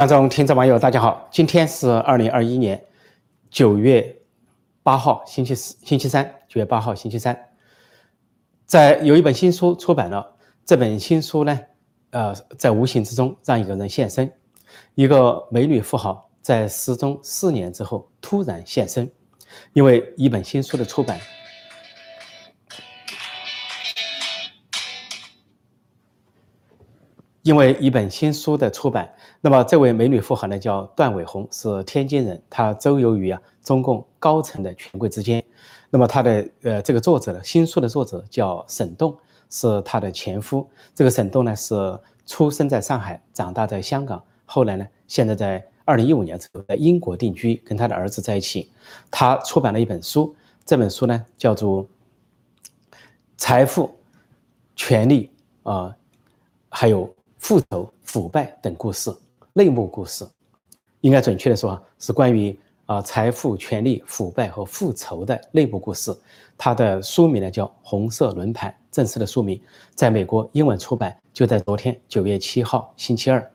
观众、听众、网友，大家好，今天是二零二一年九月八号，星期四、星期三。九月八号，星期三，在有一本新书出版了。这本新书呢，呃，在无形之中让一个人现身，一个美女富豪在失踪四年之后突然现身，因为一本新书的出版。因为一本新书的出版，那么这位美女富豪呢叫段伟红，是天津人，她周游于啊中共高层的权贵之间。那么她的呃这个作者呢，新书的作者叫沈栋，是她的前夫。这个沈栋呢是出生在上海，长大在香港，后来呢现在在二零一五年之后在英国定居，跟他的儿子在一起。他出版了一本书，这本书呢叫做《财富、权力啊，还有》。复仇、腐败等故事，内幕故事，应该准确的说是关于啊财富、权力、腐败和复仇的内部故事。它的书名呢叫《红色轮盘》，正式的书名，在美国英文出版，就在昨天九月七号星期二。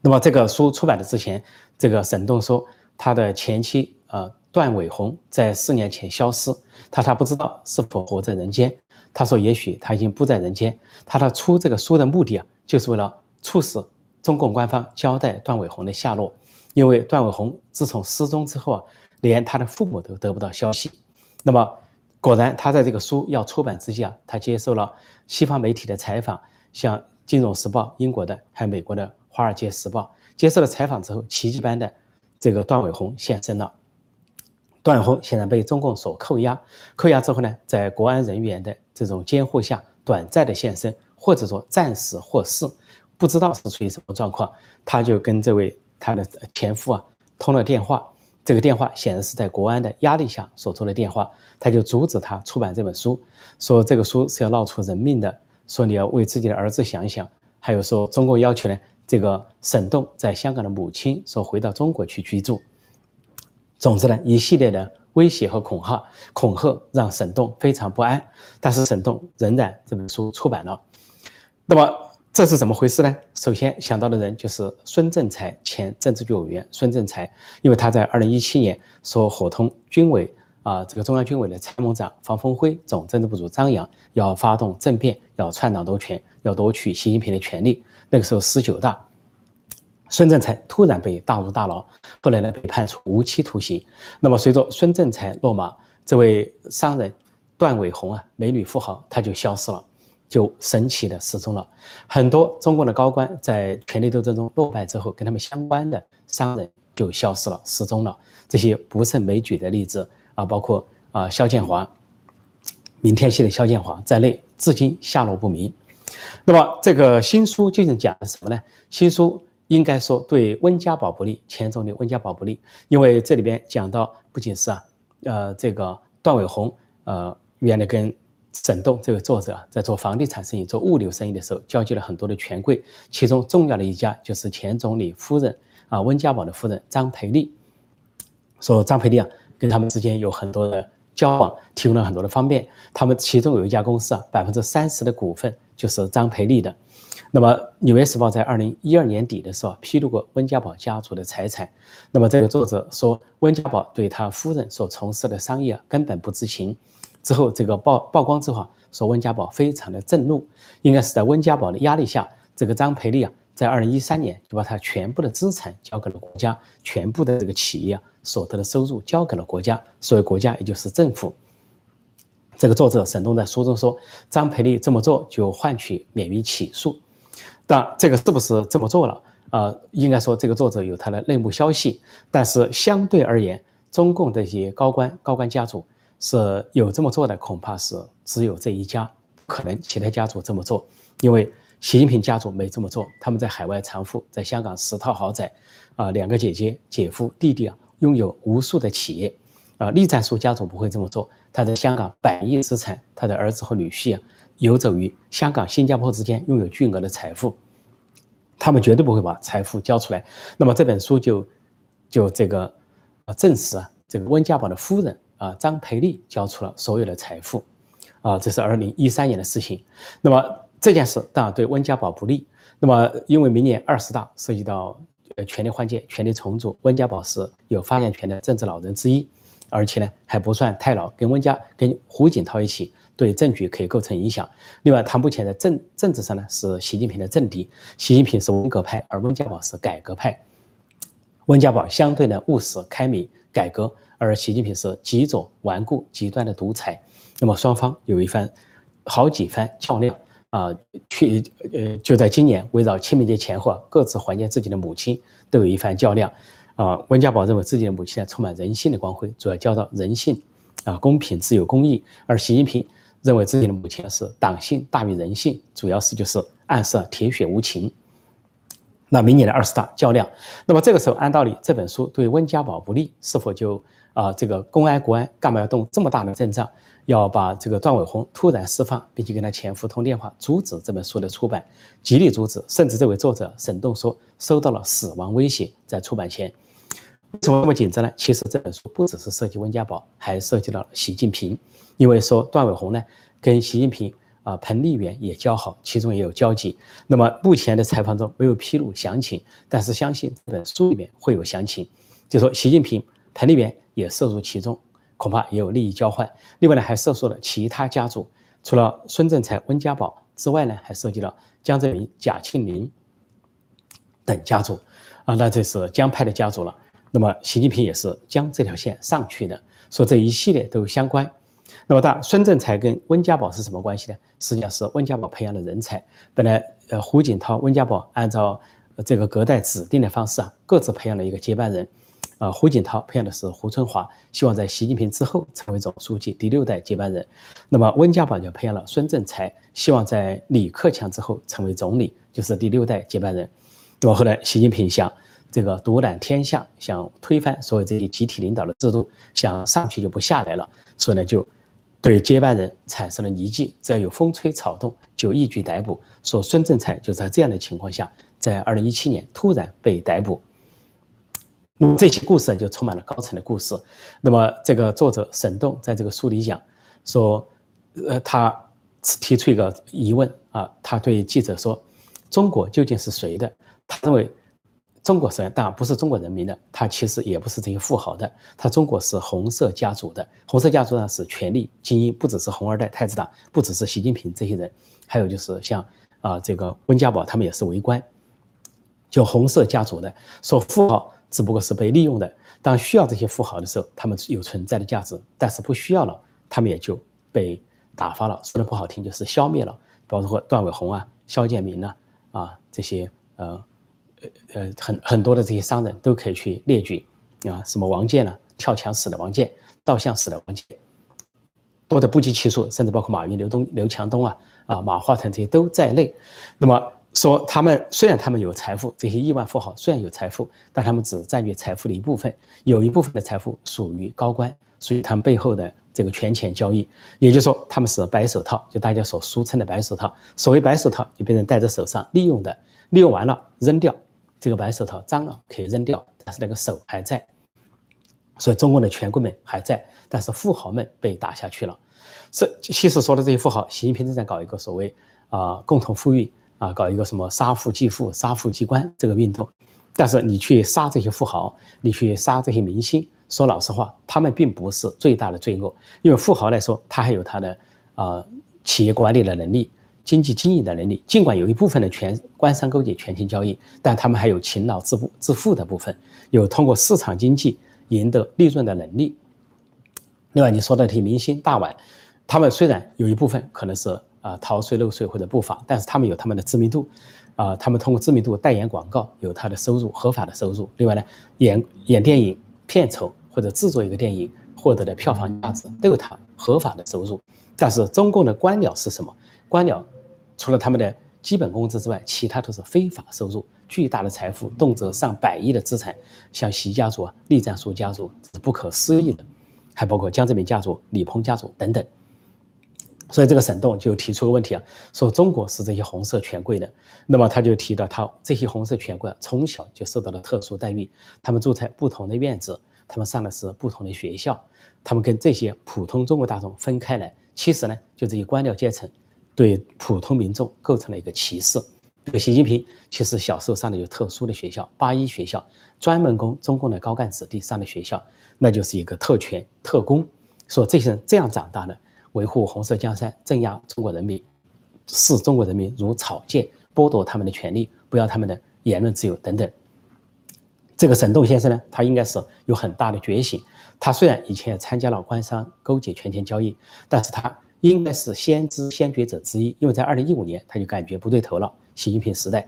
那么这个书出版的之前，这个沈栋说他的前妻啊段伟红在四年前消失，他他不知道是否活在人间。他说：“也许他已经不在人间。他的出这个书的目的啊，就是为了促使中共官方交代段伟红的下落。因为段伟红自从失踪之后啊，连他的父母都得不到消息。那么，果然他在这个书要出版之际啊，他接受了西方媒体的采访，像《金融时报》英国的，还有美国的《华尔街时报》接受了采访之后，奇迹般的这个段伟红现身了。段伟红现在被中共所扣押，扣押之后呢，在国安人员的这种监护下，短暂的现身，或者说暂时获释，不知道是处于什么状况。他就跟这位他的前夫啊通了电话，这个电话显然是在国安的压力下所做的电话，他就阻止他出版这本书，说这个书是要闹出人命的，说你要为自己的儿子想一想，还有说中共要求呢，这个沈栋在香港的母亲说回到中国去居住。总之呢，一系列的。威胁和恐吓，恐吓让沈栋非常不安，但是沈栋仍然这本书出版了。那么这是怎么回事呢？首先想到的人就是孙政才，前政治局委员孙政才，因为他在二零一七年说伙同军委啊，这个中央军委的参谋长方峰辉、总政治部主张扬要发动政变，要篡党夺权，要夺取习近平的权利。那个时候十九大。孙政才突然被打入大牢，后来呢被判处无期徒刑。那么随着孙政才落马，这位商人段伟红啊，美女富豪，他就消失了，就神奇的失踪了。很多中国的高官在权力斗争中落败之后，跟他们相关的商人就消失了，失踪了。这些不胜枚举的例子啊，包括啊肖建华、明天系的肖建华在内，至今下落不明。那么这个新书究竟讲的什么呢？新书。应该说对温家宝不利，前总理温家宝不利，因为这里边讲到不仅是啊，呃，这个段伟宏，呃，原来跟沈栋这个作者在做房地产生意、做物流生意的时候，交接了很多的权贵，其中重要的一家就是前总理夫人啊，温家宝的夫人张培丽，说张培丽啊，跟他们之间有很多的交往，提供了很多的方便，他们其中有一家公司啊，百分之三十的股份就是张培丽的。那么，《纽约时报》在二零一二年底的时候披露过温家宝家族的财产。那么，这个作者说，温家宝对他夫人所从事的商业根本不知情。之后，这个曝曝光之后，说温家宝非常的震怒，应该是在温家宝的压力下，这个张培丽啊，在二零一三年就把他全部的资产交给了国家，全部的这个企业啊所得的收入交给了国家，所谓国家也就是政府。这个作者沈东在书中说，张培丽这么做就换取免于起诉。但这个是不是这么做了？呃，应该说这个作者有他的内幕消息，但是相对而言，中共这些高官、高官家族是有这么做的，恐怕是只有这一家，可能其他家族这么做，因为习近平家族没这么做，他们在海外藏富，在香港十套豪宅，啊，两个姐姐、姐夫、弟弟啊，拥有无数的企业，啊，栗战书家族不会这么做，他在香港百亿资产，他的儿子和女婿啊。游走于香港、新加坡之间，拥有巨额的财富，他们绝对不会把财富交出来。那么这本书就就这个啊证实啊，这个温家宝的夫人啊张培丽交出了所有的财富，啊，这是二零一三年的事情。那么这件事当然对温家宝不利。那么因为明年二十大涉及到呃权力换届、权力重组，温家宝是有发言权的政治老人之一，而且呢还不算太老，跟温家跟胡锦涛一起对政局可以构成影响。另外，他目前在政政治上呢是习近平的政敌，习近平是文革派，而温家宝是改革派。温家宝相对呢务实、开明、改革，而习近平是极左、顽固、极端的独裁。那么双方有一番好几番较量啊，去呃就在今年围绕清明节前后，各自怀念自己的母亲，都有一番较量啊。温家宝认为自己的母亲呢充满人性的光辉，主要教导人性啊，公平、自由、公义；而习近平认为自己的母亲是党性大于人性，主要是就是暗示铁血无情。那明年的二十大较量，那么这个时候按道理这本书对温家宝不利，是否就啊这个公安国安干嘛要动这么大的阵仗？要把这个段伟宏突然释放，并且跟他前夫通电话，阻止这本书的出版，极力阻止，甚至这位作者沈栋说收到了死亡威胁，在出版前，为什么这么紧张呢？其实这本书不只是涉及温家宝，还涉及到了习近平，因为说段伟宏呢跟习近平啊彭丽媛也交好，其中也有交集。那么目前的采访中没有披露详情，但是相信这本书里面会有详情，就说习近平、彭丽媛也涉入其中。恐怕也有利益交换。另外呢，还涉及了其他家族，除了孙政才、温家宝之外呢，还涉及了江泽民、贾庆林等家族。啊，那这是江派的家族了。那么习近平也是将这条线上去的，说这一系列都相关。那么，大孙政才跟温家宝是什么关系呢？实际上是温家宝培养的人才。本来，呃，胡锦涛、温家宝按照这个隔代指定的方式啊，各自培养了一个接班人。啊，胡锦涛培养的是胡春华，希望在习近平之后成为总书记第六代接班人。那么温家宝就培养了孙政才，希望在李克强之后成为总理，就是第六代接班人。那么后来习近平想这个独揽天下，想推翻所有这些集体领导的制度，想上去就不下来了，所以呢就对接班人产生了疑忌，只要有风吹草动就一举逮捕。说孙政才就在这样的情况下，在二零一七年突然被逮捕。那么这些故事就充满了高层的故事。那么这个作者沈栋在这个书里讲说，呃，他提出一个疑问啊，他对记者说：“中国究竟是谁的？”他认为中国是当然不是中国人民的，他其实也不是这些富豪的。他中国是红色家族的，红色家族呢是权力精英，不只是红二代、太子党，不只是习近平这些人，还有就是像啊这个温家宝他们也是为官，就红色家族的说富豪。只不过是被利用的。当需要这些富豪的时候，他们有存在的价值；但是不需要了，他们也就被打发了。说的不好听，就是消灭了。包括段伟宏啊、肖建民呐啊这些呃呃很很多的这些商人都可以去列举啊，什么王健呢，跳墙死的王健，倒向死的王健，多的不计其数，甚至包括马云、刘东、刘强东啊啊马化腾这些都在内。那么。说他们虽然他们有财富，这些亿万富豪虽然有财富，但他们只占据财富的一部分，有一部分的财富属于高官，属于他们背后的这个权钱交易。也就是说，他们是白手套，就大家所俗称的白手套。所谓白手套，就别人戴在手上利用的，利用完了扔掉，这个白手套脏了可以扔掉，但是那个手还在。所以中国的权贵们还在，但是富豪们被打下去了。这其实说的这些富豪，习近平正在搞一个所谓啊共同富裕。啊，搞一个什么杀富济富、杀富济官这个运动，但是你去杀这些富豪，你去杀这些明星，说老实话，他们并不是最大的罪恶，因为富豪来说，他还有他的啊企业管理的能力、经济经营的能力。尽管有一部分的权官商勾结、权钱交易，但他们还有勤劳致富、致富的部分，有通过市场经济赢得利润的能力。另外，你说的这些明星大腕，他们虽然有一部分可能是。啊，逃税漏税或者不法，但是他们有他们的知名度，啊，他们通过知名度代言广告有他的收入，合法的收入。另外呢，演演电影片酬或者制作一个电影获得的票房价值都有他合法的收入。但是中共的官僚是什么？官僚除了他们的基本工资之外，其他都是非法收入，巨大的财富，动辄上百亿的资产，像习家族、啊、栗战书家族是不可思议的，还包括江泽民家族、李鹏家族等等。所以这个沈栋就提出个问题啊，说中国是这些红色权贵的，那么他就提到他这些红色权贵从小就受到了特殊待遇，他们住在不同的院子，他们上的是不同的学校，他们跟这些普通中国大众分开来，其实呢，就这些官僚阶层对普通民众构成了一个歧视。这个习近平其实小时候上的有特殊的学校，八一学校，专门供中共的高干子弟上的学校，那就是一个特权特工。说这些人这样长大的，维护红色江山，镇压中国人民，视中国人民如草芥，剥夺他们的权利，不要他们的言论自由等等。这个沈栋先生呢，他应该是有很大的觉醒。他虽然以前也参加了官商勾结、权钱交易，但是他应该是先知先觉者之一，因为在二零一五年他就感觉不对头了。习近平时代，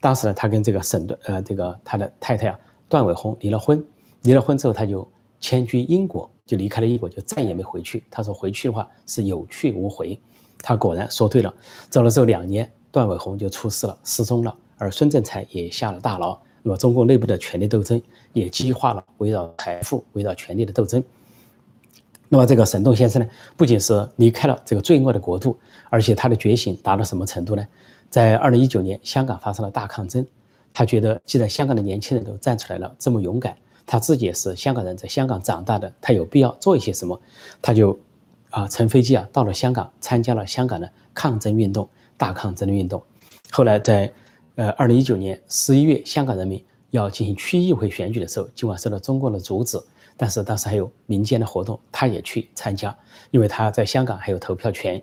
当时呢，他跟这个沈段呃，这个他的太太啊，段伟宏离了婚，离了婚之后，他就迁居英国，就离开了英国，就再也没回去。他说回去的话是有去无回，他果然说对了。走了之后两年，段伟宏就出事了，失踪了，而孙政才也下了大牢。那么中共内部的权力斗争也激化了围绕财富、围绕权力的斗争。那么这个沈栋先生呢，不仅是离开了这个罪恶的国度，而且他的觉醒达到什么程度呢？在二零一九年，香港发生了大抗争，他觉得既然香港的年轻人都站出来了，这么勇敢，他自己也是香港人，在香港长大的，他有必要做一些什么，他就啊乘飞机啊到了香港，参加了香港的抗争运动，大抗争的运动。后来在呃二零一九年十一月，香港人民要进行区议会选举的时候，尽管受到中共的阻止，但是当时还有民间的活动，他也去参加，因为他在香港还有投票权。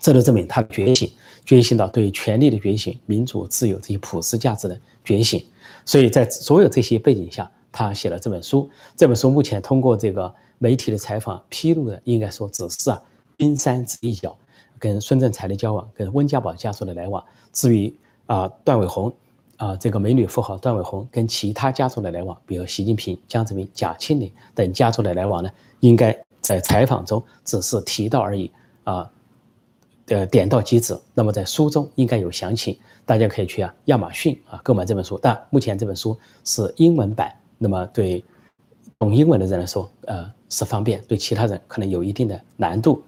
这都证明他的觉醒，觉醒到对权力的觉醒、民主、自由这些普世价值的觉醒。所以在所有这些背景下，他写了这本书。这本书目前通过这个媒体的采访披露的，应该说只是啊冰山之一角，跟孙政才的交往，跟温家宝家族的来往。至于啊段伟宏，啊这个美女富豪段伟宏跟其他家族的来往，比如习近平、江泽民、贾庆林等家族的来往呢，应该在采访中只是提到而已啊。呃，点到即止。那么在书中应该有详情，大家可以去啊亚马逊啊购买这本书。但目前这本书是英文版，那么对懂英文的人来说，呃是方便；对其他人可能有一定的难度。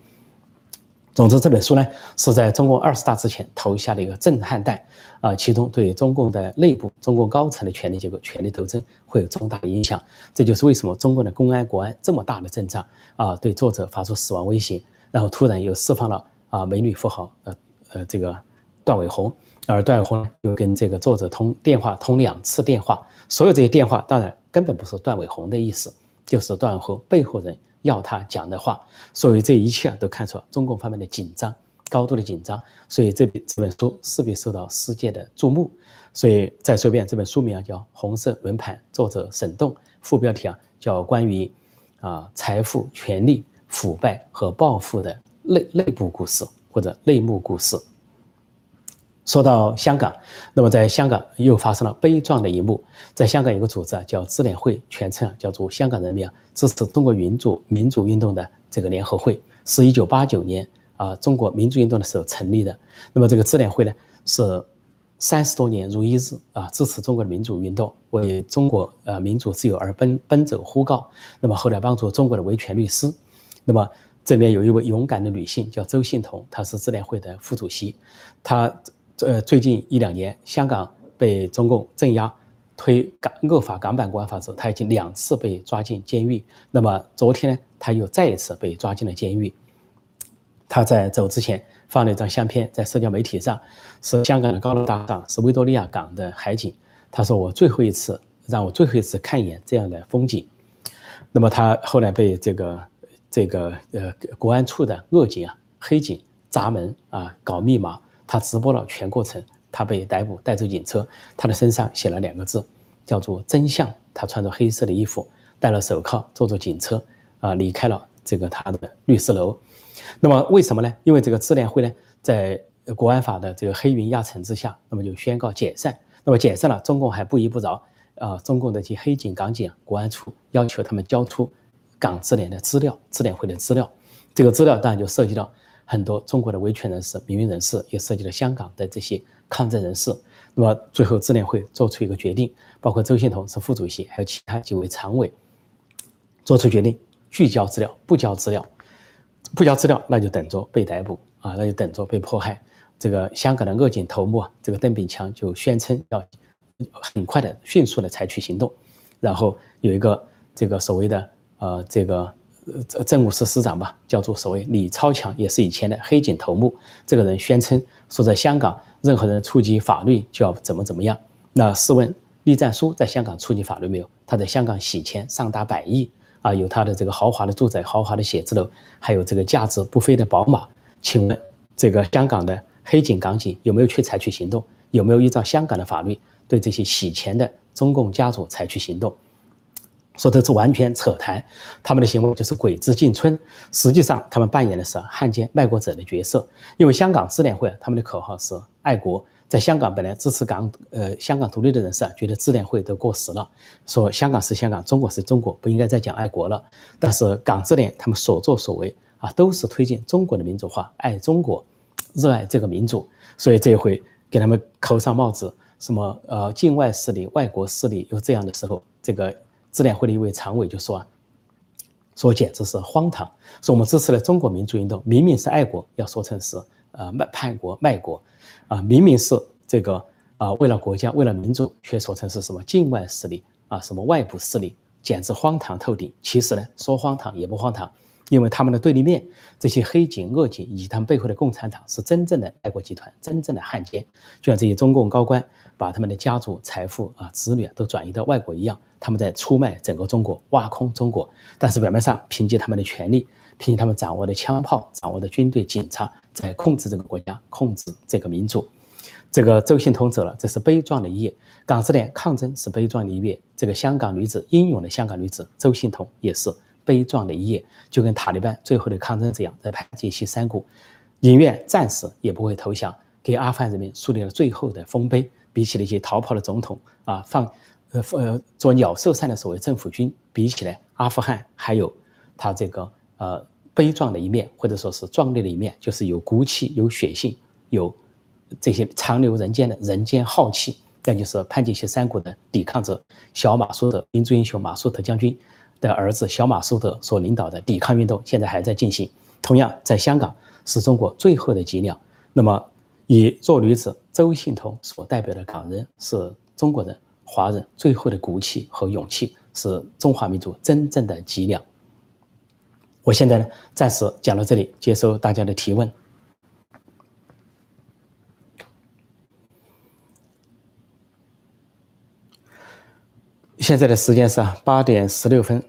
总之，这本书呢是在中共二十大之前投下的一个震撼弹啊，其中对中共的内部、中共高层的权力结构、权力斗争会有重大的影响。这就是为什么中共的公安、国安这么大的阵仗啊，对作者发出死亡威胁，然后突然又释放了。啊，美女富豪，呃呃，这个段伟宏，而段伟宏又跟这个作者通电话，通两次电话，所有这些电话当然根本不是段伟宏的意思，就是段伟宏背后人要他讲的话，所以这一切啊都看出了中共方面的紧张，高度的紧张，所以这本这本书势必受到世界的注目。所以再说一遍，这本书名啊叫《红色轮盘》，作者沈栋，副标题啊叫关于啊财富、权力、腐败和暴富的。内内部故事或者内幕故事。说到香港，那么在香港又发生了悲壮的一幕。在香港有个组织啊，叫支联会，全称啊叫做香港人民啊支持中国民主民主运动的这个联合会，是一九八九年啊中国民主运动的时候成立的。那么这个支联会呢，是三十多年如一日啊支持中国的民主运动，为中国呃民主自由而奔奔走呼告。那么后来帮助中国的维权律师，那么。这边有一位勇敢的女性，叫周幸彤，她是支联会的副主席。她呃，最近一两年，香港被中共镇压，推港恶法港版国安法时，他，已经两次被抓进监狱。那么昨天呢，她又再一次被抓进了监狱。他在走之前放了一张相片在社交媒体上，是香港的高楼大厦，是维多利亚港的海景。他说：“我最后一次，让我最后一次看一眼这样的风景。”那么他后来被这个。这个呃，国安处的恶警啊、黑警砸门啊、搞密码，他直播了全过程。他被逮捕，带走警车，他的身上写了两个字，叫做“真相”。他穿着黑色的衣服，戴了手铐，坐着警车啊，离开了这个他的律师楼。那么为什么呢？因为这个智联会呢，在国安法的这个黑云压城之下，那么就宣告解散。那么解散了，中共还不依不饶啊，中共的这些黑警、港警、国安处要求他们交出。港智联的资料，智联会的资料，这个资料当然就涉及到很多中国的维权人士、民运人士，也涉及了香港的这些抗争人士。那么最后智联会做出一个决定，包括周幸彤是副主席，还有其他几位常委，做出决定，拒交资料，不交资料，不交资料，那就等着被逮捕啊，那就等着被迫害。这个香港的恶警头目啊，这个邓炳强就宣称要很快的、迅速的采取行动，然后有一个这个所谓的。呃，这个政务司司长吧，叫做所谓李超强，也是以前的黑警头目。这个人宣称说，在香港任何人触及法律就要怎么怎么样。那试问，栗战书在香港触及法律没有？他在香港洗钱上达百亿啊，有他的这个豪华的住宅、豪华的写字楼，还有这个价值不菲的宝马。请问，这个香港的黑警港警有没有去采取行动？有没有依照香港的法律对这些洗钱的中共家族采取行动？说这是完全扯谈，他们的行为就是鬼子进村，实际上他们扮演的是汉奸卖国者的角色。因为香港支联会他们的口号是爱国，在香港本来支持港呃香港独立的人士啊，觉得支联会都过时了，说香港是香港，中国是中国，不应该再讲爱国了。但是港支联他们所作所为啊，都是推进中国的民主化，爱中国，热爱这个民主，所以这一回给他们扣上帽子，什么呃境外势力、外国势力有这样的时候，这个。支联会的一位常委就说：“啊，说简直是荒唐！说我们支持了中国民主运动，明明是爱国，要说成是呃卖叛国卖国，啊，明明是这个啊为了国家为了民族，却说成是什么境外势力啊什么外部势力，简直荒唐透顶！其实呢，说荒唐也不荒唐，因为他们的对立面这些黑警恶警以及他们背后的共产党是真正的爱国集团，真正的汉奸，就像这些中共高官把他们的家族财富啊子女都转移到外国一样。”他们在出卖整个中国，挖空中国，但是表面上凭借他们的权力，凭借他们掌握的枪炮、掌握的军队、警察，在控制这个国家，控制这个民族。这个周信通走了，这是悲壮的一页。港式联抗争是悲壮的一页。这个香港女子，英勇的香港女子周信通也是悲壮的一页。就跟塔利班最后的抗争这样，在潘杰西山谷，宁愿战死也不会投降，给阿富汗人民树立了最后的丰碑。比起那些逃跑的总统啊，放。呃呃，做鸟兽散的所谓政府军，比起来，阿富汗还有他这个呃悲壮的一面，或者说是壮烈的一面，就是有骨气、有血性、有这些长留人间的人间浩气。那就是潘杰希山谷的抵抗者小马苏德，民族英雄马苏德将军的儿子小马苏德所领导的抵抗运动，现在还在进行。同样，在香港是中国最后的脊梁。那么，以弱女子周幸彤所代表的港人是中国人。华人最后的骨气和勇气是中华民族真正的脊梁。我现在呢，暂时讲到这里，接受大家的提问。现在的时间是八点十六分。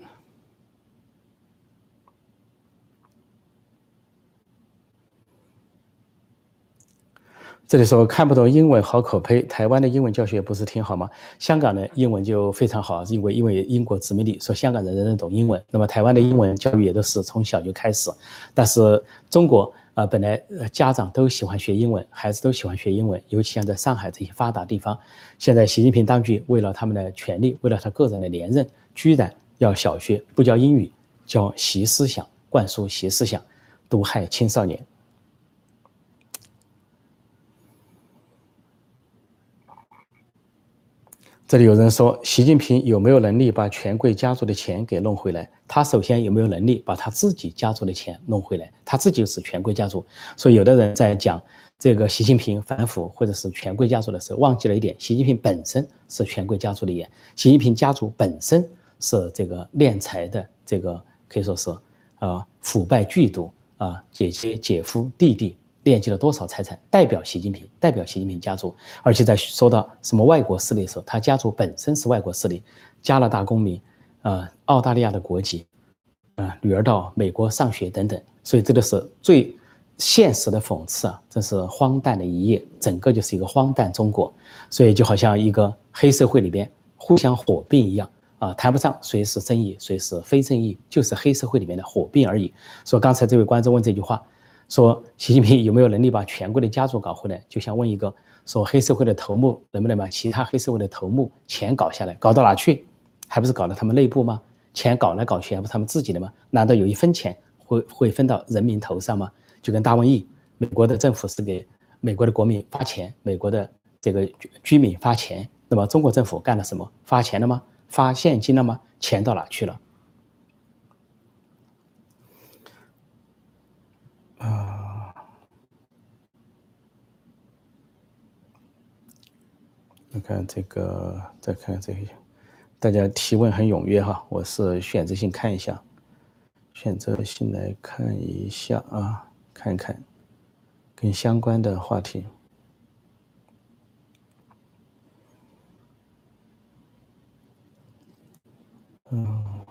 这里说看不懂英文，好可悲。台湾的英文教学不是挺好吗？香港的英文就非常好，因为因为英国殖民地，说香港人人人懂英文。那么台湾的英文教育也都是从小就开始。但是中国啊，本来家长都喜欢学英文，孩子都喜欢学英文，尤其像在上海这些发达地方，现在习近平当局为了他们的权利，为了他个人的连任，居然要小学不教英语，教习思想，灌输习思想，毒害青少年。这里有人说，习近平有没有能力把权贵家族的钱给弄回来？他首先有没有能力把他自己家族的钱弄回来？他自己是权贵家族，所以有的人在讲这个习近平反腐或者是权贵家族的时候，忘记了一点：习近平本身是权贵家族的，也习近平家族本身是这个敛财的，这个可以说是啊腐败剧毒啊，姐姐、姐夫、弟弟。惦记了多少财产？代表习近平，代表习近平家族，而且在说到什么外国势力的时候，他家族本身是外国势力，加拿大公民，呃，澳大利亚的国籍，啊，女儿到美国上学等等，所以这个是最现实的讽刺啊！这是荒诞的一页，整个就是一个荒诞中国，所以就好像一个黑社会里边互相火并一样啊，谈不上谁是正义，谁是非正义，就是黑社会里面的火并而已。说刚才这位观众问这句话。说习近平有没有能力把权贵的家族搞回来？就像问一个说黑社会的头目能不能把其他黑社会的头目钱搞下来？搞到哪去？还不是搞到他们内部吗？钱搞来搞去还不是他们自己的吗？难道有一分钱会会分到人民头上吗？就跟大瘟疫，美国的政府是给美国的国民发钱，美国的这个居民发钱，那么中国政府干了什么？发钱了吗？发现金了吗？钱到哪去了？你看这个，再看这个，大家提问很踊跃哈，我是选择性看一下。选择性来看一下啊，看看跟相关的话题。嗯，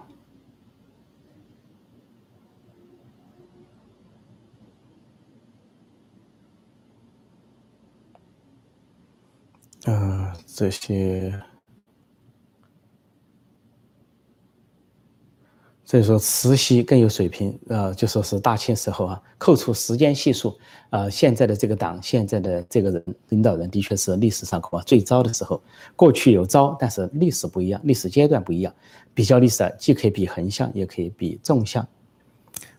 啊，这些。所以说，慈禧更有水平，呃，就说是大清时候啊，扣除时间系数，啊，现在的这个党，现在的这个人领导人，的确是历史上恐怕最糟的时候。过去有糟，但是历史不一样，历史阶段不一样。比较历史，既可以比横向，也可以比纵向。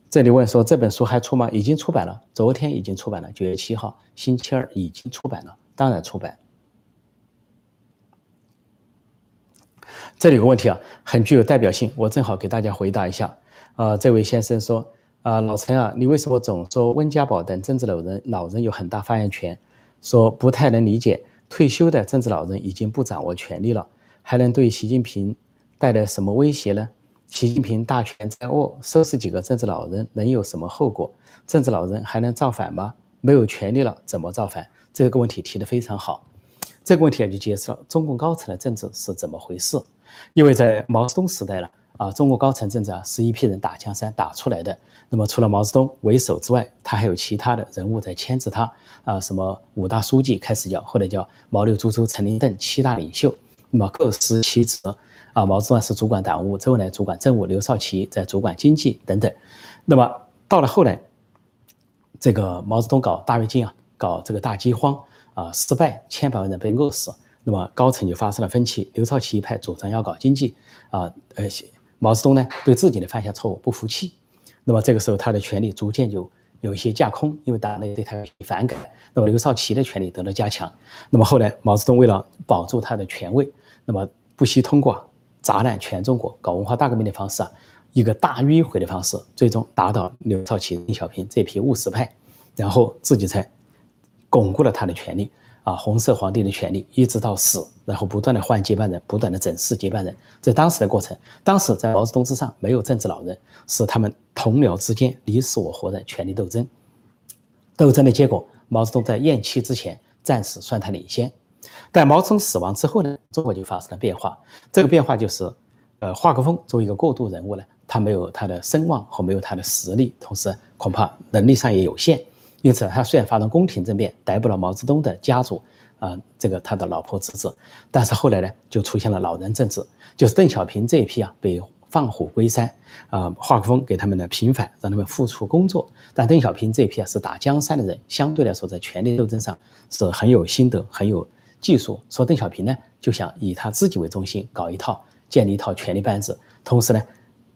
这里问说这本书还出吗？已经出版了，昨天已经出版了，九月七号，星期二已经出版了，当然出版。这里有个问题啊，很具有代表性，我正好给大家回答一下。啊，这位先生说，啊，老陈啊，你为什么总说温家宝等政治老人老人有很大发言权？说不太能理解，退休的政治老人已经不掌握权力了，还能对习近平带来什么威胁呢？习近平大权在握，收拾几个政治老人能有什么后果？政治老人还能造反吗？没有权力了怎么造反？这个问题提得非常好。这个问题啊，就揭示了中共高层的政治是怎么回事。因为在毛泽东时代呢啊，中国高层政治啊是一批人打江山打出来的。那么除了毛泽东为首之外，他还有其他的人物在牵制他啊，什么五大书记开始叫，后来叫毛六朱周陈林邓七大领袖，那么各司其职啊。毛泽东是主管党务，周恩来主管政务，刘少奇在主管经济等等。那么到了后来，这个毛泽东搞大跃进啊，搞这个大饥荒啊，失败，千百万人被饿死。那么高层就发生了分歧，刘少奇一派主张要搞经济，啊，呃，毛泽东呢对自己的犯下错误不服气，那么这个时候他的权力逐渐就有一些架空，因为党内对他反感。那么刘少奇的权力得到加强，那么后来毛泽东为了保住他的权位，那么不惜通过砸烂全中国、搞文化大革命的方式啊，一个大迂回的方式，最终打倒刘少奇、邓小平这批务实派，然后自己才巩固了他的权力。啊，红色皇帝的权利一直到死，然后不断的换接班人，不断的整治接班人，在当时的过程，当时在毛泽东之上没有政治老人，是他们同僚之间你死我活的权力斗争。斗争的结果，毛泽东在咽气之前暂时算他领先，但毛泽东死亡之后呢，中国就发生了变化。这个变化就是，呃，华国锋作为一个过渡人物呢，他没有他的声望和没有他的实力，同时恐怕能力上也有限。因此，他虽然发动宫廷政变，逮捕了毛泽东的家族，啊，这个他的老婆侄子，但是后来呢，就出现了老人政治，就是邓小平这一批啊，被放虎归山，啊，华国锋给他们的平反，让他们付出工作，但邓小平这一批啊，是打江山的人，相对来说在权力斗争上是很有心得、很有技术。说邓小平呢，就想以他自己为中心，搞一套，建立一套权力班子，同时呢，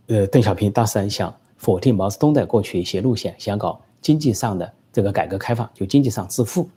呃，邓小平当时想否定毛泽东的过去一些路线，想搞经济上的。这个改革开放就经济上致富，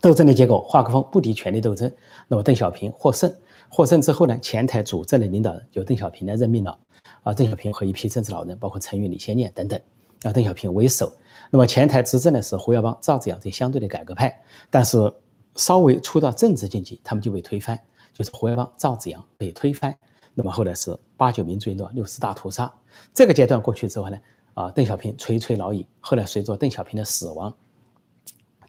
斗争的结果，华国锋不敌权力斗争，那么邓小平获胜，获胜之后呢，前台主政的领导人就邓小平来任命了，啊，邓小平和一批政治老人，包括陈云、李先念等等，啊，邓小平为首，那么前台执政的是胡耀邦、赵紫阳这相对的改革派，但是稍微出到政治经济，他们就被推翻，就是胡耀邦、赵紫阳被推翻，那么后来是八九民族运动、六四大屠杀，这个阶段过去之后呢？啊，邓小平垂垂老矣。后来随着邓小平的死亡，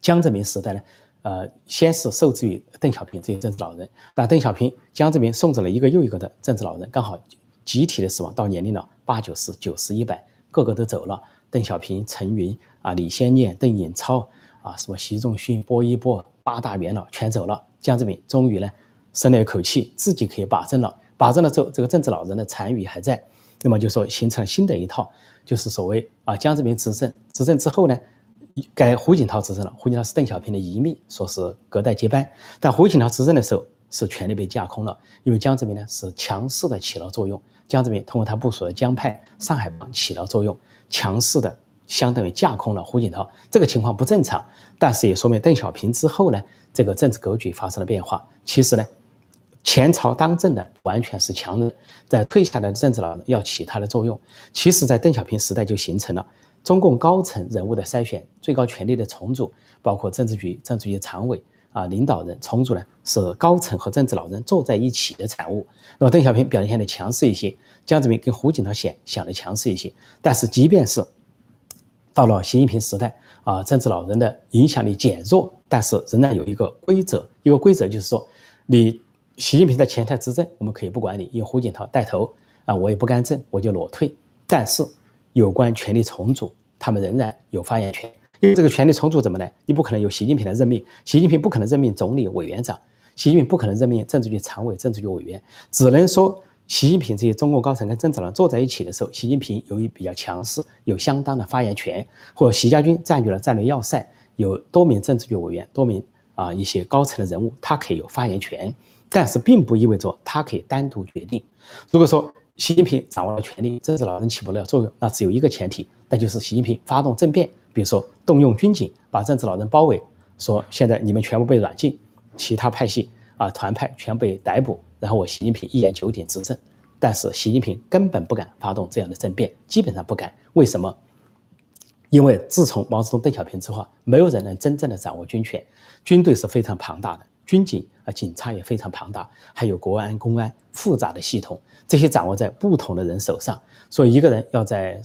江泽民时代呢，呃，先是受制于邓小平这些政治老人，但邓小平、江泽民送走了一个又一个的政治老人，刚好集体的死亡，到年龄了八九十、九十、一百，个个都走了。邓小平、陈云啊、李先念、邓颖超啊，什么习仲勋、波一波八大元老全走了。江泽民终于呢，松了一口气，自己可以把政了。把政了之后，这个政治老人的残余还在，那么就说形成了新的一套。就是所谓啊，江泽民执政，执政之后呢，该胡锦涛执政了。胡锦涛是邓小平的遗命，说是隔代接班。但胡锦涛执政的时候，是权力被架空了，因为江泽民呢是强势的起了作用。江泽民通过他部署的江派、上海帮起了作用，强势的相当于架空了胡锦涛。这个情况不正常，但是也说明邓小平之后呢，这个政治格局发生了变化。其实呢。前朝当政的完全是强人，在退下来的政治老人要起他的作用。其实，在邓小平时代就形成了中共高层人物的筛选、最高权力的重组，包括政治局、政治局常委啊领导人重组呢是高层和政治老人坐在一起的产物。那么邓小平表现的强势一些，江泽民跟胡锦涛显想的强势一些。但是即便是到了习近平时代啊，政治老人的影响力减弱，但是仍然有一个规则，一个规则就是说，你习近平在前台执政，我们可以不管你，因为胡锦涛带头啊，我也不干政，我就裸退。但是有关权力重组，他们仍然有发言权。因为这个权力重组怎么呢？你不可能有习近平的任命，习近平不可能任命总理、委员长，习近平不可能任命政治局常委、政治局委员，只能说习近平这些中共高层跟政治人坐在一起的时候，习近平由于比较强势，有相当的发言权，或习家军占据了战略要塞，有多名政治局委员、多名啊一些高层的人物，他可以有发言权，但是并不意味着他可以单独决定。如果说习近平掌握了权力，政治老人起不了作用，那只有一个前提，那就是习近平发动政变。比如说，动用军警把政治老人包围，说现在你们全部被软禁，其他派系啊团派全被逮捕，然后我习近平一言九鼎执政。但是习近平根本不敢发动这样的政变，基本上不敢。为什么？因为自从毛泽东、邓小平之后，没有人能真正的掌握军权，军队是非常庞大的，军警啊警察也非常庞大，还有国安、公安复杂的系统，这些掌握在不同的人手上，所以一个人要在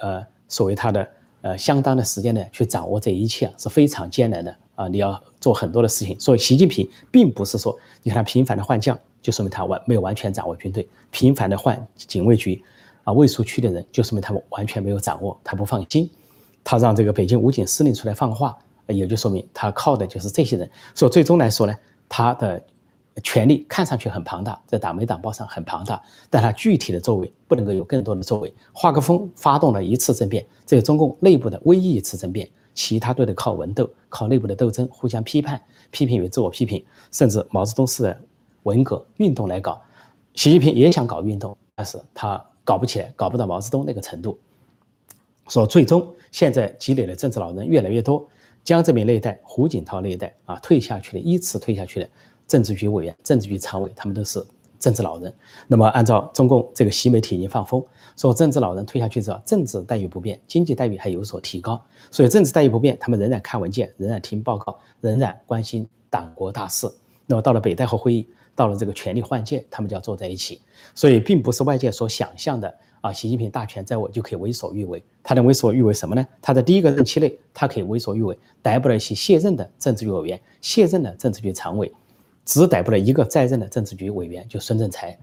呃所谓他的。呃，相当的时间呢，去掌握这一切啊，是非常艰难的啊！你要做很多的事情。所以，习近平并不是说，你看他频繁的换将，就说明他完没有完全掌握军队；频繁的换警卫局啊、卫戍区的人，就说明他们完全没有掌握，他不放心。他让这个北京武警司令出来放话，也就说明他靠的就是这些人。所以，最终来说呢，他的。权力看上去很庞大，在党媒党报上很庞大，但他具体的作为不能够有更多的作为。华国锋发动了一次政变，这个中共内部的唯一一次政变，其他都得靠文斗，靠内部的斗争，互相批判，批评与自我批评，甚至毛泽东式的文革运动来搞。习近平也想搞运动，但是他搞不起来，搞不到毛泽东那个程度。说最终现在积累的政治老人越来越多，江泽民那一代、胡锦涛那一代啊，退下去的，依次退下去的。政治局委员、政治局常委，他们都是政治老人。那么，按照中共这个习媒体已经放风说，政治老人退下去之后，政治待遇不变，经济待遇还有所提高。所以，政治待遇不变，他们仍然看文件，仍然听报告，仍然关心党国大事。那么，到了北戴河会议，到了这个权力换届，他们就要坐在一起。所以，并不是外界所想象的啊，习近平大权在握就可以为所欲为。他能为所欲为什么呢？他在第一个任期内，他可以为所欲为，逮捕了一些卸任的政治局委员、卸任的政治局常委。只逮捕了一个在任的政治局委员，就孙政才，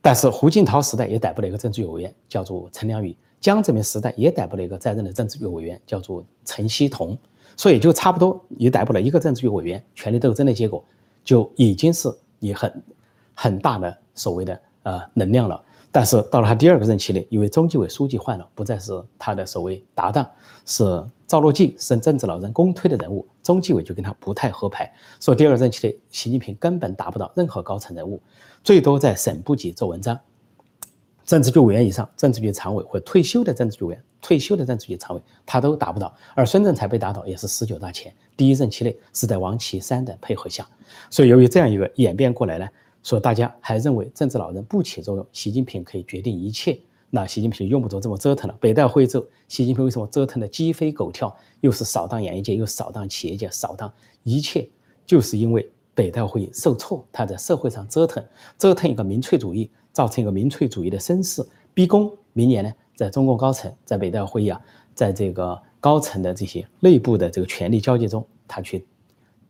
但是胡锦涛时代也逮捕了一个政治局委员，叫做陈良宇；江泽民时代也逮捕了一个在任的政治局委员，叫做陈希同。所以就差不多，也逮捕了一个政治局委员，权力斗争的结果就已经是你很很大的所谓的呃能量了。但是到了他第二个任期内，因为中纪委书记换了，不再是他的所谓搭档，是赵乐际，是政治老人公推的人物，中纪委就跟他不太合拍，所以第二个任期内，习近平根本达不到任何高层人物，最多在省部级做文章，政治局委员以上，政治局常委或退休的政治局委员，退休的政治局常委他都达不到，而孙政才被打倒也是十九大前，第一任期内是在王岐山的配合下，所以由于这样一个演变过来呢。说大家还认为政治老人不起作用，习近平可以决定一切，那习近平用不着这么折腾了。北戴会之后，习近平为什么折腾的鸡飞狗跳？又是扫荡演艺界，又扫荡企业界，扫荡一切，就是因为北戴会受挫，他在社会上折腾，折腾一个民粹主义，造成一个民粹主义的声势，逼宫。明年呢，在中共高层，在北戴会议啊，在这个高层的这些内部的这个权力交接中，他去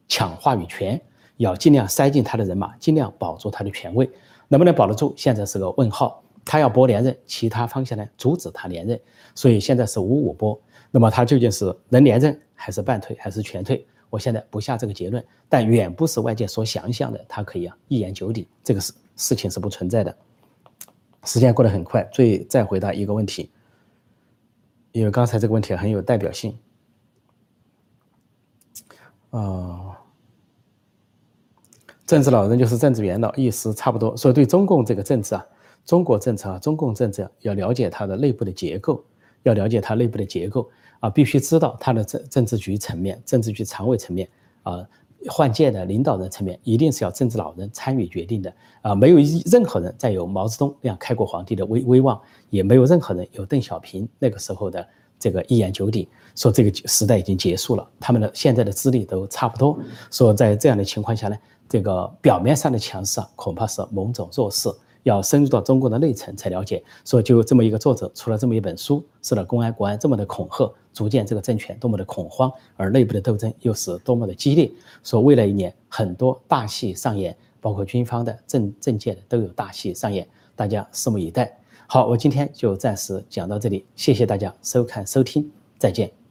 抢话语权。要尽量塞进他的人马，尽量保住他的权位，能不能保得住？现在是个问号。他要搏连任，其他方向呢阻止他连任，所以现在是五五波。那么他究竟是能连任，还是半退，还是全退？我现在不下这个结论，但远不是外界所想象的，他可以啊一言九鼎，这个事事情是不存在的。时间过得很快，最再回答一个问题，因为刚才这个问题很有代表性。啊。政治老人就是政治元老，意思差不多。所以对中共这个政治啊，中国政策啊，中共政治要了解它的内部的结构，要了解它内部的结构啊，必须知道它的政政治局层面、政治局常委层面啊，换届的领导人层面，一定是要政治老人参与决定的啊，没有任何人再有毛泽东那样开国皇帝的威威望，也没有任何人有邓小平那个时候的。这个一言九鼎，说这个时代已经结束了，他们的现在的资历都差不多。说在这样的情况下呢，这个表面上的强势啊，恐怕是某种弱势。要深入到中国的内层才了解。所以就这么一个作者出了这么一本书，受到公安国安这么的恐吓，逐渐这个政权多么的恐慌，而内部的斗争又是多么的激烈。说未来一年很多大戏上演，包括军方的、政政界的都有大戏上演，大家拭目以待。好，我今天就暂时讲到这里，谢谢大家收看收听，再见。